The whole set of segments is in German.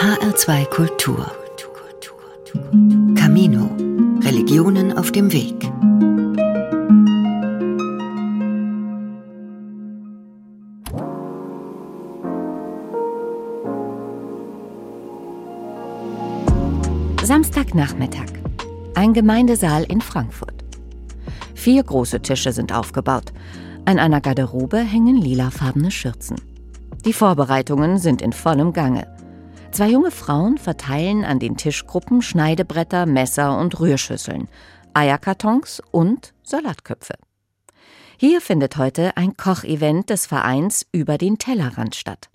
HR2 Kultur. Camino. Religionen auf dem Weg. Samstagnachmittag. Ein Gemeindesaal in Frankfurt. Vier große Tische sind aufgebaut. An einer Garderobe hängen lilafarbene Schürzen. Die Vorbereitungen sind in vollem Gange. Zwei junge Frauen verteilen an den Tischgruppen Schneidebretter, Messer und Rührschüsseln, Eierkartons und Salatköpfe. Hier findet heute ein Kochevent des Vereins über den Tellerrand statt.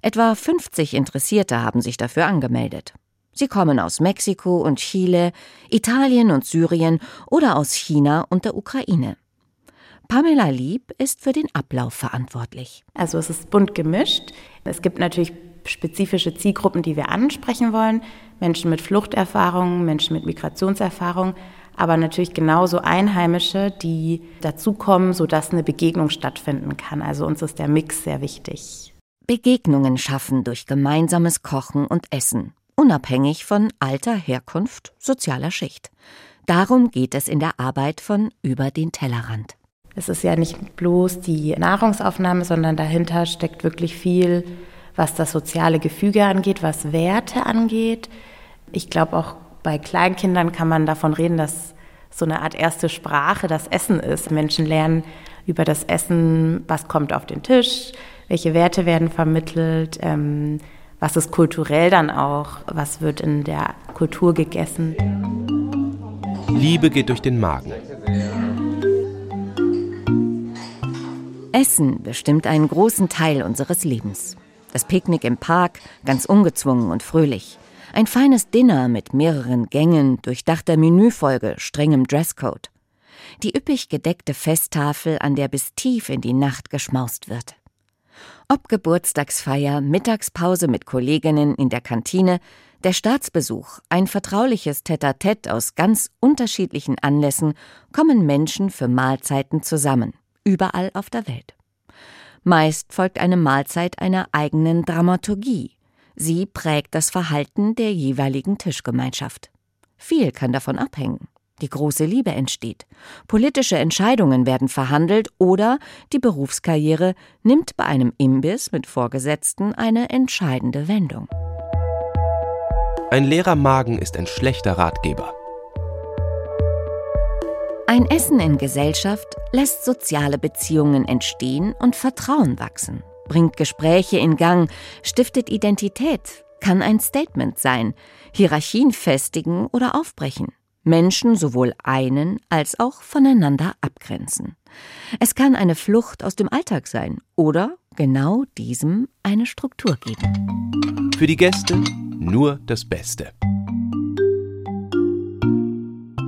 Etwa 50 Interessierte haben sich dafür angemeldet. Sie kommen aus Mexiko und Chile, Italien und Syrien oder aus China und der Ukraine. Pamela Lieb ist für den Ablauf verantwortlich. Also es ist bunt gemischt. Es gibt natürlich spezifische Zielgruppen, die wir ansprechen wollen. Menschen mit Fluchterfahrungen, Menschen mit Migrationserfahrung, aber natürlich genauso Einheimische, die dazukommen, sodass eine Begegnung stattfinden kann. Also uns ist der Mix sehr wichtig. Begegnungen schaffen durch gemeinsames Kochen und Essen unabhängig von Alter, Herkunft, sozialer Schicht. Darum geht es in der Arbeit von Über den Tellerrand. Es ist ja nicht bloß die Nahrungsaufnahme, sondern dahinter steckt wirklich viel, was das soziale Gefüge angeht, was Werte angeht. Ich glaube, auch bei Kleinkindern kann man davon reden, dass so eine Art erste Sprache das Essen ist. Menschen lernen über das Essen, was kommt auf den Tisch, welche Werte werden vermittelt, ähm, was ist kulturell dann auch, was wird in der Kultur gegessen. Liebe geht durch den Magen. Essen bestimmt einen großen Teil unseres Lebens. Das Picknick im Park, ganz ungezwungen und fröhlich. Ein feines Dinner mit mehreren Gängen, durchdachter Menüfolge, strengem Dresscode. Die üppig gedeckte Festtafel, an der bis tief in die Nacht geschmaust wird. Ob Geburtstagsfeier, Mittagspause mit Kolleginnen in der Kantine, der Staatsbesuch, ein vertrauliches Tête-à-Tête aus ganz unterschiedlichen Anlässen, kommen Menschen für Mahlzeiten zusammen, überall auf der Welt. Meist folgt eine Mahlzeit einer eigenen Dramaturgie. Sie prägt das Verhalten der jeweiligen Tischgemeinschaft. Viel kann davon abhängen. Die große Liebe entsteht. Politische Entscheidungen werden verhandelt oder die Berufskarriere nimmt bei einem Imbiss mit Vorgesetzten eine entscheidende Wendung. Ein leerer Magen ist ein schlechter Ratgeber. Ein Essen in Gesellschaft lässt soziale Beziehungen entstehen und Vertrauen wachsen, bringt Gespräche in Gang, stiftet Identität, kann ein Statement sein, Hierarchien festigen oder aufbrechen. Menschen sowohl einen als auch voneinander abgrenzen. Es kann eine Flucht aus dem Alltag sein oder genau diesem eine Struktur geben. Für die Gäste nur das Beste.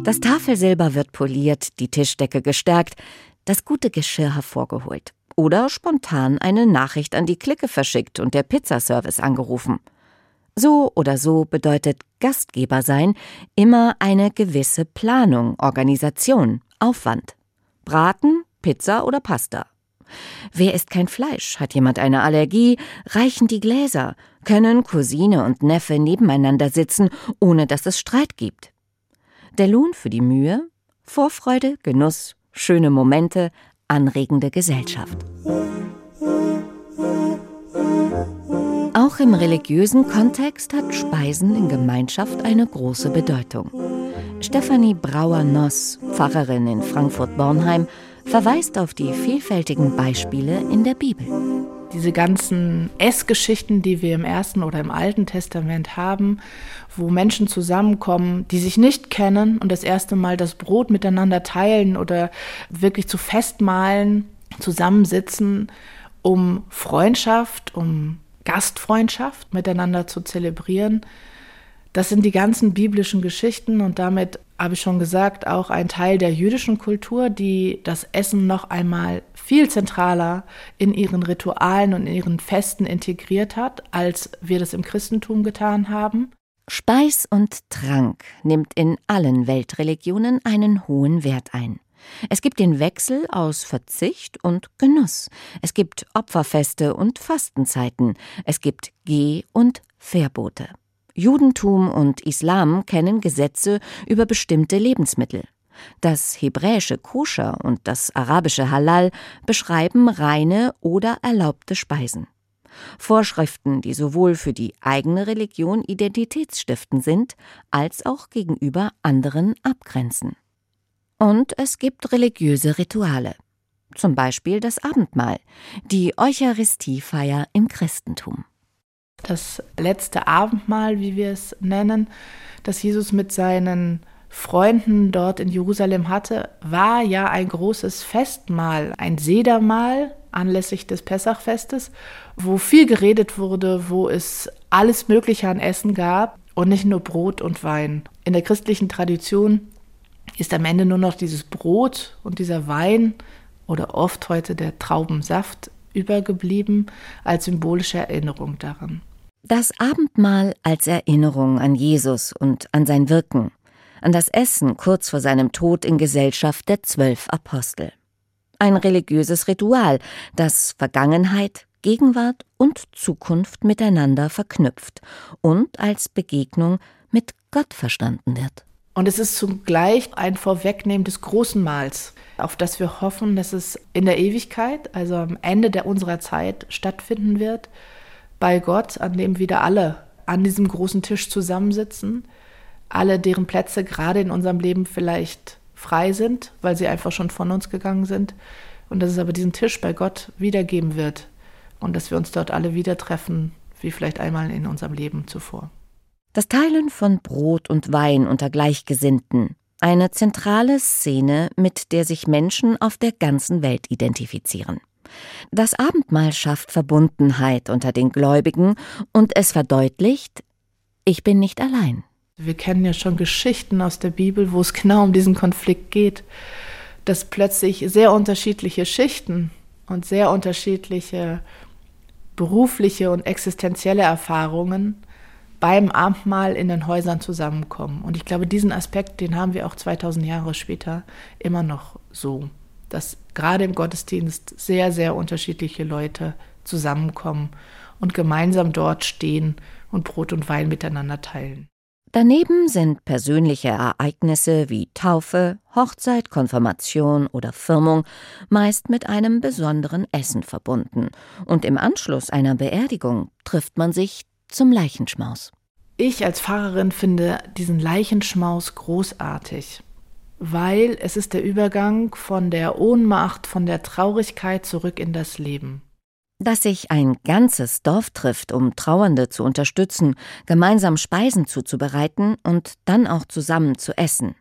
Das Tafelsilber wird poliert, die Tischdecke gestärkt, das gute Geschirr hervorgeholt oder spontan eine Nachricht an die Clique verschickt und der Pizzaservice angerufen. So oder so bedeutet Gastgeber sein immer eine gewisse Planung, Organisation, Aufwand. Braten, Pizza oder Pasta. Wer isst kein Fleisch? Hat jemand eine Allergie? Reichen die Gläser? Können Cousine und Neffe nebeneinander sitzen, ohne dass es Streit gibt? Der Lohn für die Mühe? Vorfreude, Genuss, schöne Momente, anregende Gesellschaft. Auch im religiösen Kontext hat Speisen in Gemeinschaft eine große Bedeutung. Stefanie Brauer-Noss, Pfarrerin in Frankfurt-Bornheim, verweist auf die vielfältigen Beispiele in der Bibel. Diese ganzen Essgeschichten, die wir im Ersten oder im Alten Testament haben, wo Menschen zusammenkommen, die sich nicht kennen und das erste Mal das Brot miteinander teilen oder wirklich zu Festmahlen zusammensitzen, um Freundschaft, um Gastfreundschaft miteinander zu zelebrieren. Das sind die ganzen biblischen Geschichten und damit habe ich schon gesagt, auch ein Teil der jüdischen Kultur, die das Essen noch einmal viel zentraler in ihren Ritualen und in ihren Festen integriert hat, als wir das im Christentum getan haben. Speis und Trank nimmt in allen Weltreligionen einen hohen Wert ein. Es gibt den Wechsel aus Verzicht und Genuss. Es gibt Opferfeste und Fastenzeiten. Es gibt Geh- und Verbote. Judentum und Islam kennen Gesetze über bestimmte Lebensmittel. Das hebräische Koscher und das arabische Halal beschreiben reine oder erlaubte Speisen. Vorschriften, die sowohl für die eigene Religion identitätsstiftend sind, als auch gegenüber anderen abgrenzen. Und es gibt religiöse Rituale, zum Beispiel das Abendmahl, die Eucharistiefeier im Christentum. Das letzte Abendmahl, wie wir es nennen, das Jesus mit seinen Freunden dort in Jerusalem hatte, war ja ein großes Festmahl, ein Sedermahl anlässlich des Pessachfestes, wo viel geredet wurde, wo es alles Mögliche an Essen gab und nicht nur Brot und Wein. In der christlichen Tradition ist am Ende nur noch dieses Brot und dieser Wein oder oft heute der Traubensaft übergeblieben als symbolische Erinnerung daran. Das Abendmahl als Erinnerung an Jesus und an sein Wirken, an das Essen kurz vor seinem Tod in Gesellschaft der zwölf Apostel. Ein religiöses Ritual, das Vergangenheit, Gegenwart und Zukunft miteinander verknüpft und als Begegnung mit Gott verstanden wird. Und es ist zugleich ein Vorwegnehmen des großen Mahls, auf das wir hoffen, dass es in der Ewigkeit, also am Ende der unserer Zeit, stattfinden wird bei Gott, an dem wieder alle an diesem großen Tisch zusammensitzen, alle, deren Plätze gerade in unserem Leben vielleicht frei sind, weil sie einfach schon von uns gegangen sind. Und dass es aber diesen Tisch bei Gott wiedergeben wird und dass wir uns dort alle wieder treffen, wie vielleicht einmal in unserem Leben zuvor. Das Teilen von Brot und Wein unter Gleichgesinnten, eine zentrale Szene, mit der sich Menschen auf der ganzen Welt identifizieren. Das Abendmahl schafft Verbundenheit unter den Gläubigen und es verdeutlicht, ich bin nicht allein. Wir kennen ja schon Geschichten aus der Bibel, wo es genau um diesen Konflikt geht, dass plötzlich sehr unterschiedliche Schichten und sehr unterschiedliche berufliche und existenzielle Erfahrungen beim Abendmahl in den Häusern zusammenkommen. Und ich glaube, diesen Aspekt, den haben wir auch 2000 Jahre später immer noch so dass gerade im Gottesdienst sehr, sehr unterschiedliche Leute zusammenkommen und gemeinsam dort stehen und Brot und Wein miteinander teilen. Daneben sind persönliche Ereignisse wie Taufe, Hochzeit, Konfirmation oder Firmung meist mit einem besonderen Essen verbunden, und im Anschluss einer Beerdigung trifft man sich zum Leichenschmaus. Ich als Pfarrerin finde diesen Leichenschmaus großartig weil es ist der Übergang von der Ohnmacht, von der Traurigkeit zurück in das Leben. Dass sich ein ganzes Dorf trifft, um Trauernde zu unterstützen, gemeinsam Speisen zuzubereiten und dann auch zusammen zu essen.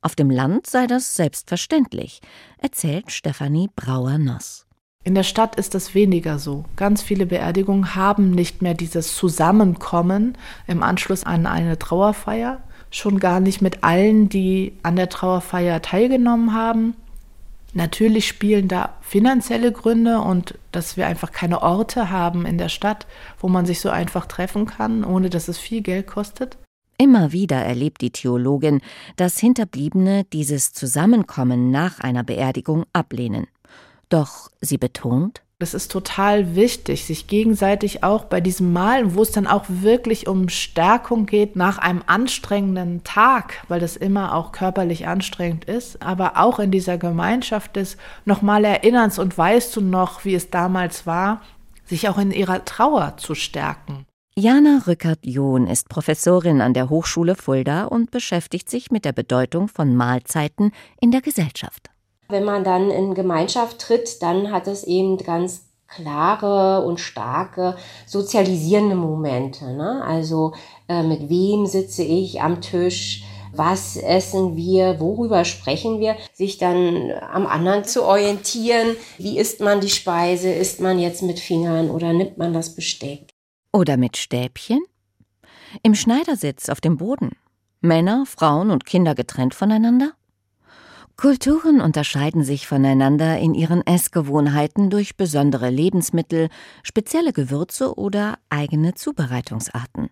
Auf dem Land sei das selbstverständlich, erzählt Stefanie Brauer-Noss. In der Stadt ist das weniger so. Ganz viele Beerdigungen haben nicht mehr dieses Zusammenkommen im Anschluss an eine Trauerfeier, schon gar nicht mit allen, die an der Trauerfeier teilgenommen haben. Natürlich spielen da finanzielle Gründe und dass wir einfach keine Orte haben in der Stadt, wo man sich so einfach treffen kann, ohne dass es viel Geld kostet. Immer wieder erlebt die Theologin, dass Hinterbliebene dieses Zusammenkommen nach einer Beerdigung ablehnen. Doch sie betont, das ist total wichtig, sich gegenseitig auch bei diesem Malen, wo es dann auch wirklich um Stärkung geht nach einem anstrengenden Tag, weil das immer auch körperlich anstrengend ist, aber auch in dieser Gemeinschaft des nochmal Erinnerns und weißt du noch, wie es damals war, sich auch in ihrer Trauer zu stärken. Jana Rückert-John ist Professorin an der Hochschule Fulda und beschäftigt sich mit der Bedeutung von Mahlzeiten in der Gesellschaft. Wenn man dann in Gemeinschaft tritt, dann hat es eben ganz klare und starke sozialisierende Momente. Ne? Also äh, mit wem sitze ich am Tisch? Was essen wir? Worüber sprechen wir? Sich dann am anderen zu orientieren. Wie isst man die Speise? Isst man jetzt mit Fingern oder nimmt man das Besteck? Oder mit Stäbchen? Im Schneidersitz auf dem Boden. Männer, Frauen und Kinder getrennt voneinander? Kulturen unterscheiden sich voneinander in ihren Essgewohnheiten durch besondere Lebensmittel, spezielle Gewürze oder eigene Zubereitungsarten.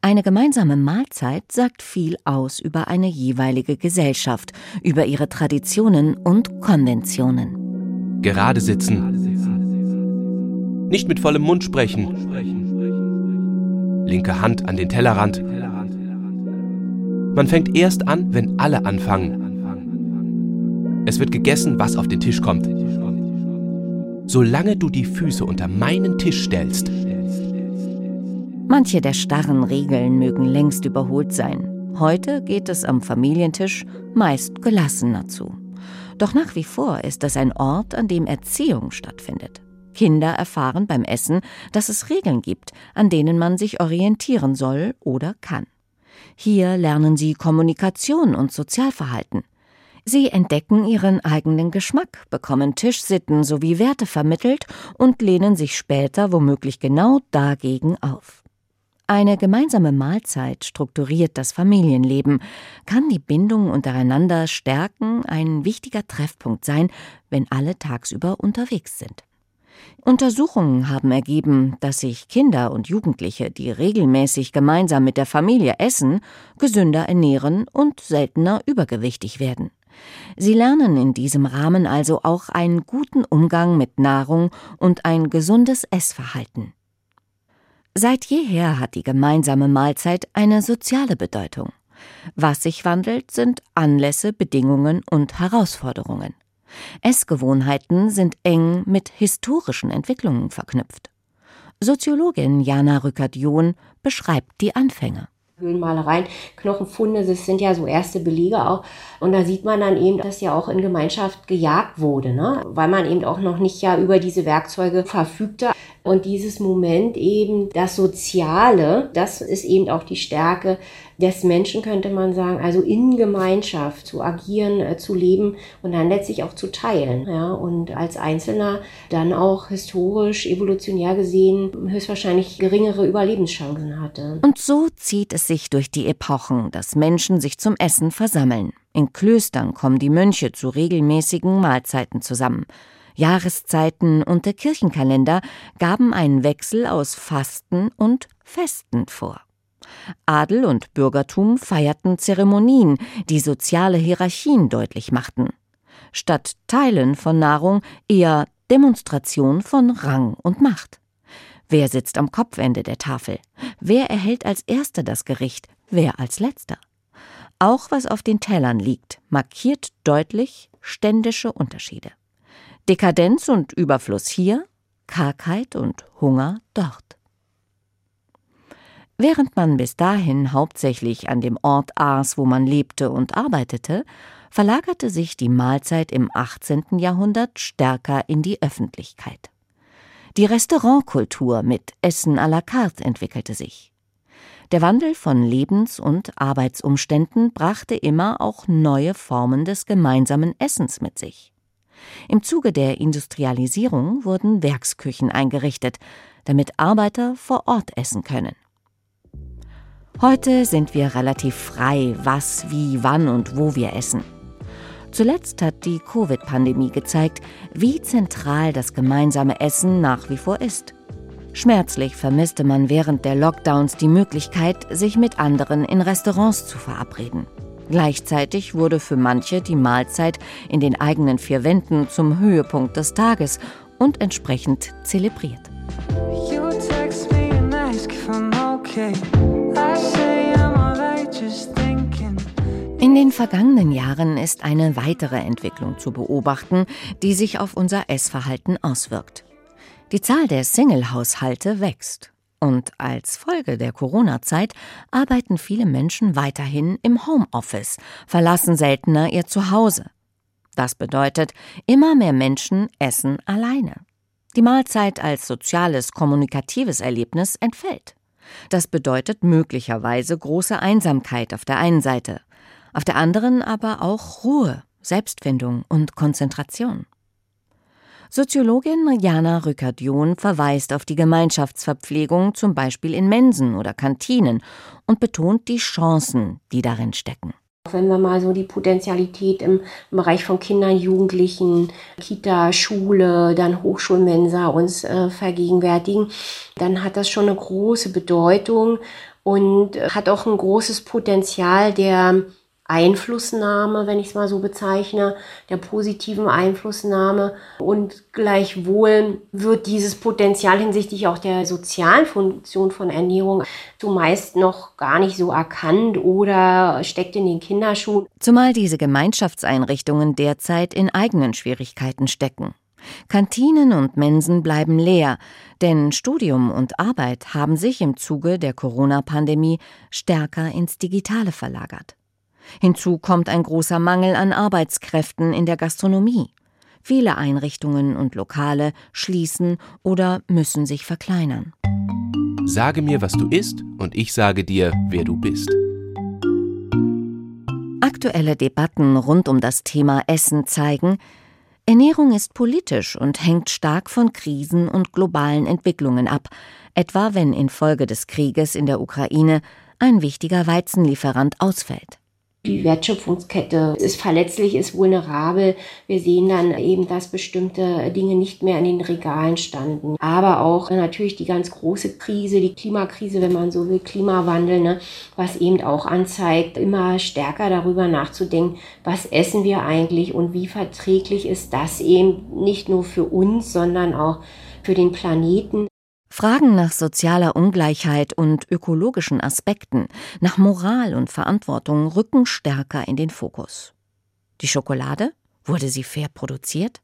Eine gemeinsame Mahlzeit sagt viel aus über eine jeweilige Gesellschaft, über ihre Traditionen und Konventionen. Gerade sitzen. Nicht mit vollem Mund sprechen. linke Hand an den Tellerrand. Man fängt erst an, wenn alle anfangen. Es wird gegessen, was auf den Tisch kommt. Solange du die Füße unter meinen Tisch stellst. Manche der starren Regeln mögen längst überholt sein. Heute geht es am Familientisch meist gelassener zu. Doch nach wie vor ist es ein Ort, an dem Erziehung stattfindet. Kinder erfahren beim Essen, dass es Regeln gibt, an denen man sich orientieren soll oder kann. Hier lernen sie Kommunikation und Sozialverhalten. Sie entdecken ihren eigenen Geschmack, bekommen Tischsitten sowie Werte vermittelt und lehnen sich später womöglich genau dagegen auf. Eine gemeinsame Mahlzeit strukturiert das Familienleben, kann die Bindung untereinander stärken, ein wichtiger Treffpunkt sein, wenn alle tagsüber unterwegs sind. Untersuchungen haben ergeben, dass sich Kinder und Jugendliche, die regelmäßig gemeinsam mit der Familie essen, gesünder ernähren und seltener übergewichtig werden. Sie lernen in diesem Rahmen also auch einen guten Umgang mit Nahrung und ein gesundes Essverhalten. Seit jeher hat die gemeinsame Mahlzeit eine soziale Bedeutung. Was sich wandelt, sind Anlässe, Bedingungen und Herausforderungen. Essgewohnheiten sind eng mit historischen Entwicklungen verknüpft. Soziologin Jana Rückert-John beschreibt die Anfänge. Höhlenmalereien, Knochenfunde, das sind ja so erste Belege auch. Und da sieht man dann eben, dass ja auch in Gemeinschaft gejagt wurde, ne? weil man eben auch noch nicht ja über diese Werkzeuge verfügte. Und dieses Moment eben, das Soziale, das ist eben auch die Stärke des Menschen, könnte man sagen, also in Gemeinschaft zu agieren, äh, zu leben und dann letztlich auch zu teilen. Ja? Und als Einzelner dann auch historisch, evolutionär gesehen, höchstwahrscheinlich geringere Überlebenschancen hatte. Und so zieht es sich durch die Epochen, dass Menschen sich zum Essen versammeln. In Klöstern kommen die Mönche zu regelmäßigen Mahlzeiten zusammen. Jahreszeiten und der Kirchenkalender gaben einen Wechsel aus Fasten und Festen vor. Adel und Bürgertum feierten Zeremonien, die soziale Hierarchien deutlich machten. Statt Teilen von Nahrung eher Demonstration von Rang und Macht. Wer sitzt am Kopfende der Tafel? Wer erhält als Erster das Gericht? Wer als Letzter? Auch was auf den Tellern liegt, markiert deutlich ständische Unterschiede. Dekadenz und Überfluss hier, Kargheit und Hunger dort. Während man bis dahin hauptsächlich an dem Ort aß, wo man lebte und arbeitete, verlagerte sich die Mahlzeit im 18. Jahrhundert stärker in die Öffentlichkeit. Die Restaurantkultur mit Essen à la carte entwickelte sich. Der Wandel von Lebens- und Arbeitsumständen brachte immer auch neue Formen des gemeinsamen Essens mit sich. Im Zuge der Industrialisierung wurden Werksküchen eingerichtet, damit Arbeiter vor Ort essen können. Heute sind wir relativ frei, was, wie, wann und wo wir essen. Zuletzt hat die Covid-Pandemie gezeigt, wie zentral das gemeinsame Essen nach wie vor ist. Schmerzlich vermisste man während der Lockdowns die Möglichkeit, sich mit anderen in Restaurants zu verabreden. Gleichzeitig wurde für manche die Mahlzeit in den eigenen vier Wänden zum Höhepunkt des Tages und entsprechend zelebriert. In den vergangenen Jahren ist eine weitere Entwicklung zu beobachten, die sich auf unser Essverhalten auswirkt. Die Zahl der Single-Haushalte wächst. Und als Folge der Corona-Zeit arbeiten viele Menschen weiterhin im Homeoffice, verlassen seltener ihr Zuhause. Das bedeutet, immer mehr Menschen essen alleine. Die Mahlzeit als soziales, kommunikatives Erlebnis entfällt. Das bedeutet möglicherweise große Einsamkeit auf der einen Seite, auf der anderen aber auch Ruhe, Selbstfindung und Konzentration. Soziologin Jana Rückert-John verweist auf die Gemeinschaftsverpflegung zum Beispiel in Mensen oder Kantinen und betont die Chancen, die darin stecken. Wenn wir mal so die Potenzialität im, Bereich von Kindern, Jugendlichen, Kita, Schule, dann Hochschulmensa uns äh, vergegenwärtigen, dann hat das schon eine große Bedeutung und hat auch ein großes Potenzial der Einflussnahme, wenn ich es mal so bezeichne, der positiven Einflussnahme. Und gleichwohl wird dieses Potenzial hinsichtlich auch der sozialen Funktion von Ernährung zumeist noch gar nicht so erkannt oder steckt in den Kinderschuhen. Zumal diese Gemeinschaftseinrichtungen derzeit in eigenen Schwierigkeiten stecken. Kantinen und Mensen bleiben leer, denn Studium und Arbeit haben sich im Zuge der Corona-Pandemie stärker ins Digitale verlagert. Hinzu kommt ein großer Mangel an Arbeitskräften in der Gastronomie. Viele Einrichtungen und Lokale schließen oder müssen sich verkleinern. Sage mir, was du isst, und ich sage dir, wer du bist. Aktuelle Debatten rund um das Thema Essen zeigen, Ernährung ist politisch und hängt stark von Krisen und globalen Entwicklungen ab, etwa wenn infolge des Krieges in der Ukraine ein wichtiger Weizenlieferant ausfällt. Die Wertschöpfungskette ist verletzlich, ist vulnerabel. Wir sehen dann eben, dass bestimmte Dinge nicht mehr in den Regalen standen. Aber auch natürlich die ganz große Krise, die Klimakrise, wenn man so will, Klimawandel, ne, was eben auch anzeigt, immer stärker darüber nachzudenken, was essen wir eigentlich und wie verträglich ist das eben nicht nur für uns, sondern auch für den Planeten. Fragen nach sozialer Ungleichheit und ökologischen Aspekten, nach Moral und Verantwortung rücken stärker in den Fokus. Die Schokolade? Wurde sie fair produziert?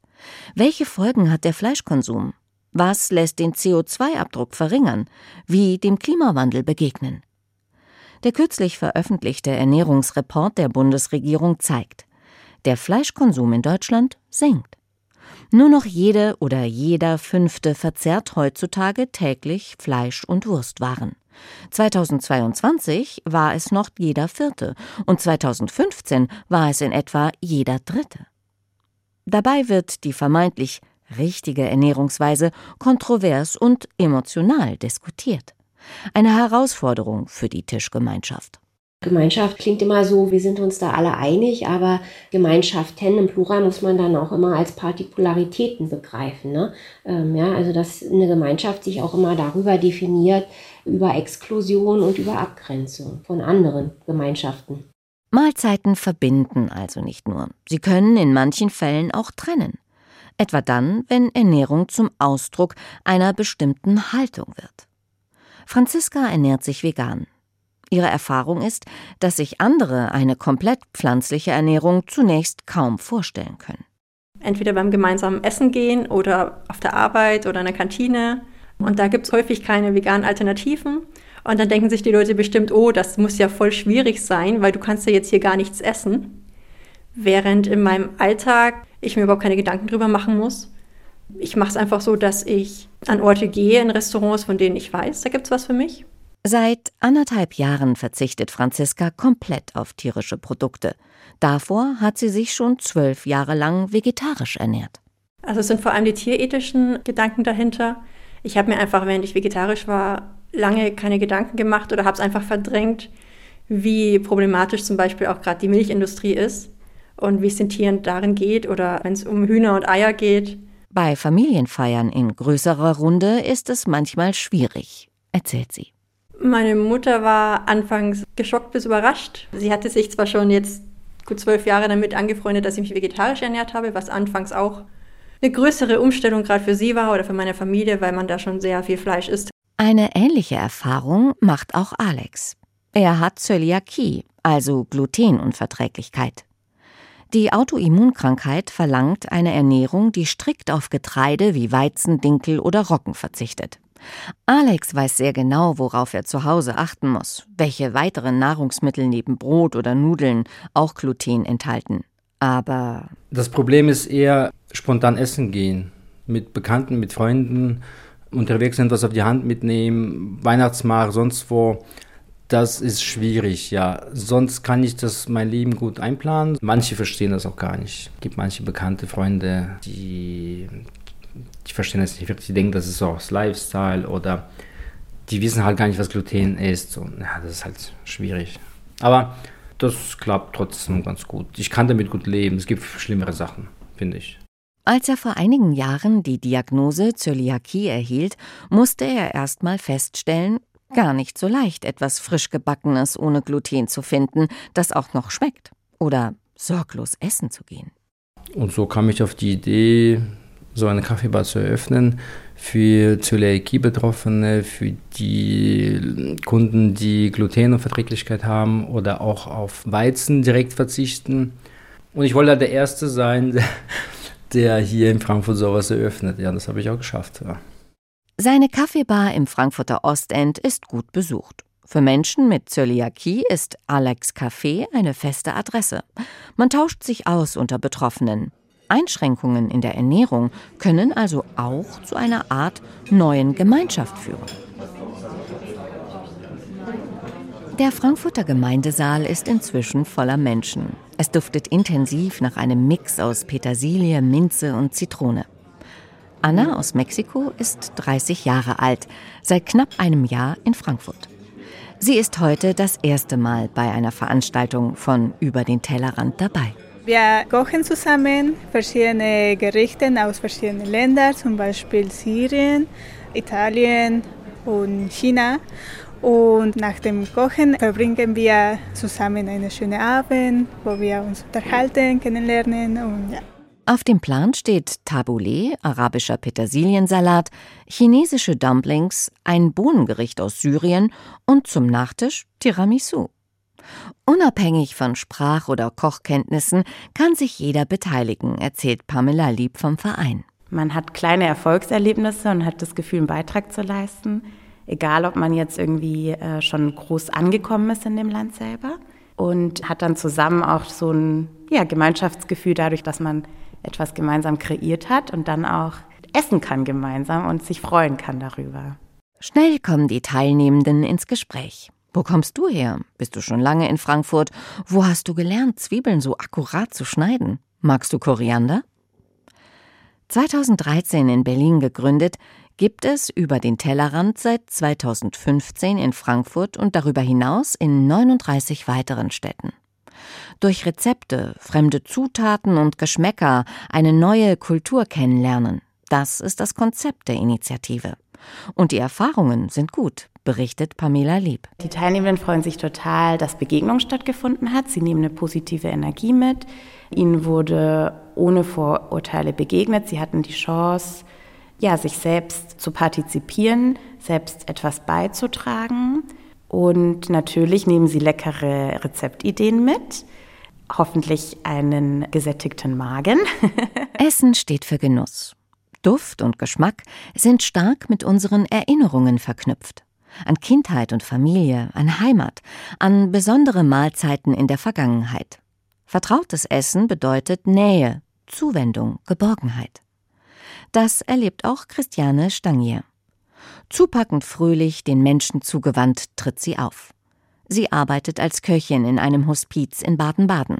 Welche Folgen hat der Fleischkonsum? Was lässt den CO2-Abdruck verringern? Wie dem Klimawandel begegnen? Der kürzlich veröffentlichte Ernährungsreport der Bundesregierung zeigt, der Fleischkonsum in Deutschland sinkt. Nur noch jede oder jeder Fünfte verzehrt heutzutage täglich Fleisch- und Wurstwaren. 2022 war es noch jeder Vierte und 2015 war es in etwa jeder Dritte. Dabei wird die vermeintlich richtige Ernährungsweise kontrovers und emotional diskutiert. Eine Herausforderung für die Tischgemeinschaft. Gemeinschaft klingt immer so, wir sind uns da alle einig, aber Gemeinschaften im Plural muss man dann auch immer als Partikularitäten begreifen. Ne? Ähm, ja, also dass eine Gemeinschaft sich auch immer darüber definiert, über Exklusion und über Abgrenzung von anderen Gemeinschaften. Mahlzeiten verbinden also nicht nur. Sie können in manchen Fällen auch trennen. Etwa dann, wenn Ernährung zum Ausdruck einer bestimmten Haltung wird. Franziska ernährt sich vegan. Ihre Erfahrung ist, dass sich andere eine komplett pflanzliche Ernährung zunächst kaum vorstellen können. Entweder beim gemeinsamen Essen gehen oder auf der Arbeit oder in der Kantine. Und da gibt es häufig keine veganen Alternativen. Und dann denken sich die Leute bestimmt, oh, das muss ja voll schwierig sein, weil du kannst ja jetzt hier gar nichts essen. Während in meinem Alltag ich mir überhaupt keine Gedanken drüber machen muss. Ich mache es einfach so, dass ich an Orte gehe, in Restaurants, von denen ich weiß, da gibt es was für mich. Seit anderthalb Jahren verzichtet Franziska komplett auf tierische Produkte. Davor hat sie sich schon zwölf Jahre lang vegetarisch ernährt. Also es sind vor allem die tierethischen Gedanken dahinter. Ich habe mir einfach, während ich vegetarisch war, lange keine Gedanken gemacht oder habe es einfach verdrängt, wie problematisch zum Beispiel auch gerade die Milchindustrie ist und wie es den Tieren darin geht oder wenn es um Hühner und Eier geht. Bei Familienfeiern in größerer Runde ist es manchmal schwierig, erzählt sie. Meine Mutter war anfangs geschockt bis überrascht. Sie hatte sich zwar schon jetzt gut zwölf Jahre damit angefreundet, dass ich mich vegetarisch ernährt habe, was anfangs auch eine größere Umstellung gerade für sie war oder für meine Familie, weil man da schon sehr viel Fleisch isst. Eine ähnliche Erfahrung macht auch Alex. Er hat Zöliakie, also Glutenunverträglichkeit. Die Autoimmunkrankheit verlangt eine Ernährung, die strikt auf Getreide wie Weizen, Dinkel oder Roggen verzichtet. Alex weiß sehr genau, worauf er zu Hause achten muss, welche weiteren Nahrungsmittel neben Brot oder Nudeln auch Gluten enthalten. Aber. Das Problem ist eher spontan essen gehen. Mit Bekannten, mit Freunden unterwegs sind, was auf die Hand mitnehmen, Weihnachtsmarkt, sonst wo. Das ist schwierig, ja. Sonst kann ich das mein Leben gut einplanen. Manche verstehen das auch gar nicht. Es gibt manche bekannte Freunde, die die verstehen das nicht wirklich, die denken, das ist so das Lifestyle oder die wissen halt gar nicht, was Gluten ist. Und, ja, das ist halt schwierig. Aber das klappt trotzdem ganz gut. Ich kann damit gut leben. Es gibt schlimmere Sachen, finde ich. Als er vor einigen Jahren die Diagnose Zöliakie erhielt, musste er erst mal feststellen, gar nicht so leicht etwas frisch gebackenes ohne Gluten zu finden, das auch noch schmeckt. oder sorglos essen zu gehen. Und so kam ich auf die Idee, so eine Kaffeebar zu eröffnen für Zöliakie-Betroffene, für die Kunden, die Glutenunverträglichkeit haben oder auch auf Weizen direkt verzichten. Und ich wollte der Erste sein, der, der hier in Frankfurt sowas eröffnet. Ja, das habe ich auch geschafft. Ja. Seine Kaffeebar im Frankfurter Ostend ist gut besucht. Für Menschen mit Zöliakie ist Alex Café eine feste Adresse. Man tauscht sich aus unter Betroffenen. Einschränkungen in der Ernährung können also auch zu einer Art neuen Gemeinschaft führen. Der Frankfurter Gemeindesaal ist inzwischen voller Menschen. Es duftet intensiv nach einem Mix aus Petersilie, Minze und Zitrone. Anna aus Mexiko ist 30 Jahre alt, seit knapp einem Jahr in Frankfurt. Sie ist heute das erste Mal bei einer Veranstaltung von Über den Tellerrand dabei. Wir kochen zusammen verschiedene Gerichte aus verschiedenen Ländern, zum Beispiel Syrien, Italien und China. Und nach dem Kochen verbringen wir zusammen einen schönen Abend, wo wir uns unterhalten, kennenlernen und ja. Auf dem Plan steht Tabbouleh, arabischer Petersiliensalat, chinesische Dumplings, ein Bohnengericht aus Syrien und zum Nachtisch Tiramisu. Unabhängig von Sprach- oder Kochkenntnissen kann sich jeder beteiligen, erzählt Pamela Lieb vom Verein. Man hat kleine Erfolgserlebnisse und hat das Gefühl, einen Beitrag zu leisten. Egal, ob man jetzt irgendwie äh, schon groß angekommen ist in dem Land selber. Und hat dann zusammen auch so ein ja, Gemeinschaftsgefühl dadurch, dass man etwas gemeinsam kreiert hat und dann auch essen kann gemeinsam und sich freuen kann darüber. Schnell kommen die Teilnehmenden ins Gespräch. Wo kommst du her? Bist du schon lange in Frankfurt? Wo hast du gelernt, Zwiebeln so akkurat zu schneiden? Magst du Koriander? 2013 in Berlin gegründet, gibt es über den Tellerrand seit 2015 in Frankfurt und darüber hinaus in 39 weiteren Städten. Durch Rezepte, fremde Zutaten und Geschmäcker eine neue Kultur kennenlernen. Das ist das Konzept der Initiative. Und die Erfahrungen sind gut, berichtet Pamela Lieb. Die Teilnehmenden freuen sich total, dass Begegnung stattgefunden hat. Sie nehmen eine positive Energie mit. Ihnen wurde ohne Vorurteile begegnet. Sie hatten die Chance, ja, sich selbst zu partizipieren, selbst etwas beizutragen. Und natürlich nehmen sie leckere Rezeptideen mit. Hoffentlich einen gesättigten Magen. Essen steht für Genuss. Duft und Geschmack sind stark mit unseren Erinnerungen verknüpft. An Kindheit und Familie, an Heimat, an besondere Mahlzeiten in der Vergangenheit. Vertrautes Essen bedeutet Nähe, Zuwendung, Geborgenheit. Das erlebt auch Christiane Stangier. Zupackend fröhlich, den Menschen zugewandt, tritt sie auf. Sie arbeitet als Köchin in einem Hospiz in Baden-Baden.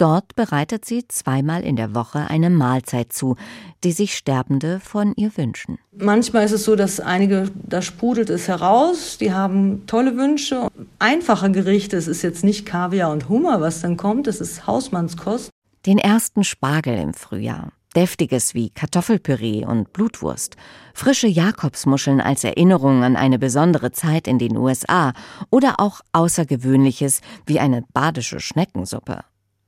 Dort bereitet sie zweimal in der Woche eine Mahlzeit zu, die sich Sterbende von ihr wünschen. Manchmal ist es so, dass einige, da sprudelt es heraus, die haben tolle Wünsche. Einfache Gerichte, es ist jetzt nicht Kaviar und Hummer, was dann kommt, es ist Hausmannskost. Den ersten Spargel im Frühjahr. Deftiges wie Kartoffelpüree und Blutwurst, frische Jakobsmuscheln als Erinnerung an eine besondere Zeit in den USA oder auch Außergewöhnliches wie eine badische Schneckensuppe.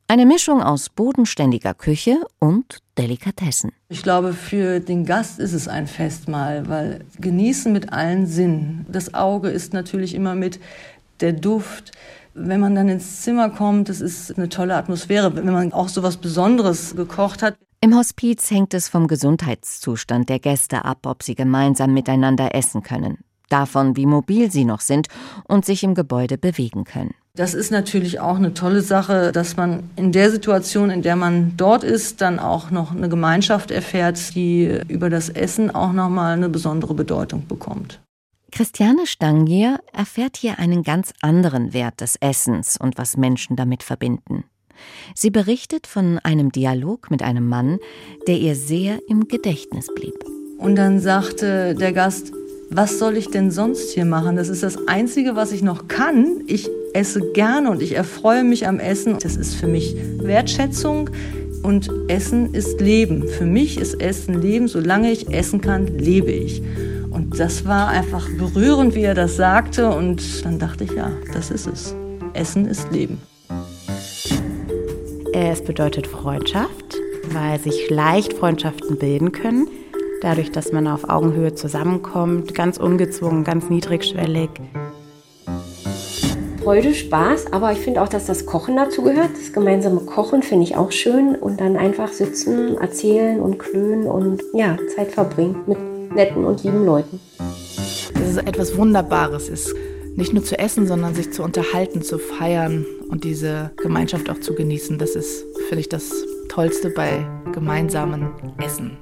Eine Mischung aus bodenständiger Küche und Delikatessen. Ich glaube, für den Gast ist es ein Festmahl, weil genießen mit allen Sinnen. Das Auge ist natürlich immer mit, der Duft. Wenn man dann ins Zimmer kommt, das ist eine tolle Atmosphäre, wenn man auch so was Besonderes gekocht hat. Im Hospiz hängt es vom Gesundheitszustand der Gäste ab, ob sie gemeinsam miteinander essen können, davon, wie mobil sie noch sind und sich im Gebäude bewegen können. Das ist natürlich auch eine tolle Sache, dass man in der Situation, in der man dort ist, dann auch noch eine Gemeinschaft erfährt, die über das Essen auch noch mal eine besondere Bedeutung bekommt. Christiane Stangier erfährt hier einen ganz anderen Wert des Essens und was Menschen damit verbinden. Sie berichtet von einem Dialog mit einem Mann, der ihr sehr im Gedächtnis blieb. Und dann sagte der Gast, was soll ich denn sonst hier machen? Das ist das Einzige, was ich noch kann. Ich esse gerne und ich erfreue mich am Essen. Das ist für mich Wertschätzung und Essen ist Leben. Für mich ist Essen Leben. Solange ich essen kann, lebe ich. Und das war einfach berührend, wie er das sagte. Und dann dachte ich, ja, das ist es. Essen ist Leben. Es bedeutet Freundschaft, weil sich leicht Freundschaften bilden können, dadurch, dass man auf Augenhöhe zusammenkommt, ganz ungezwungen, ganz niedrigschwellig. Freude, Spaß, aber ich finde auch, dass das Kochen dazu gehört. Das gemeinsame Kochen finde ich auch schön und dann einfach sitzen, erzählen und klönen und ja, Zeit verbringen mit netten und lieben Leuten. Dass es etwas Wunderbares ist, nicht nur zu essen, sondern sich zu unterhalten, zu feiern und diese Gemeinschaft auch zu genießen. Das ist, finde ich, das Tollste bei gemeinsamen Essen.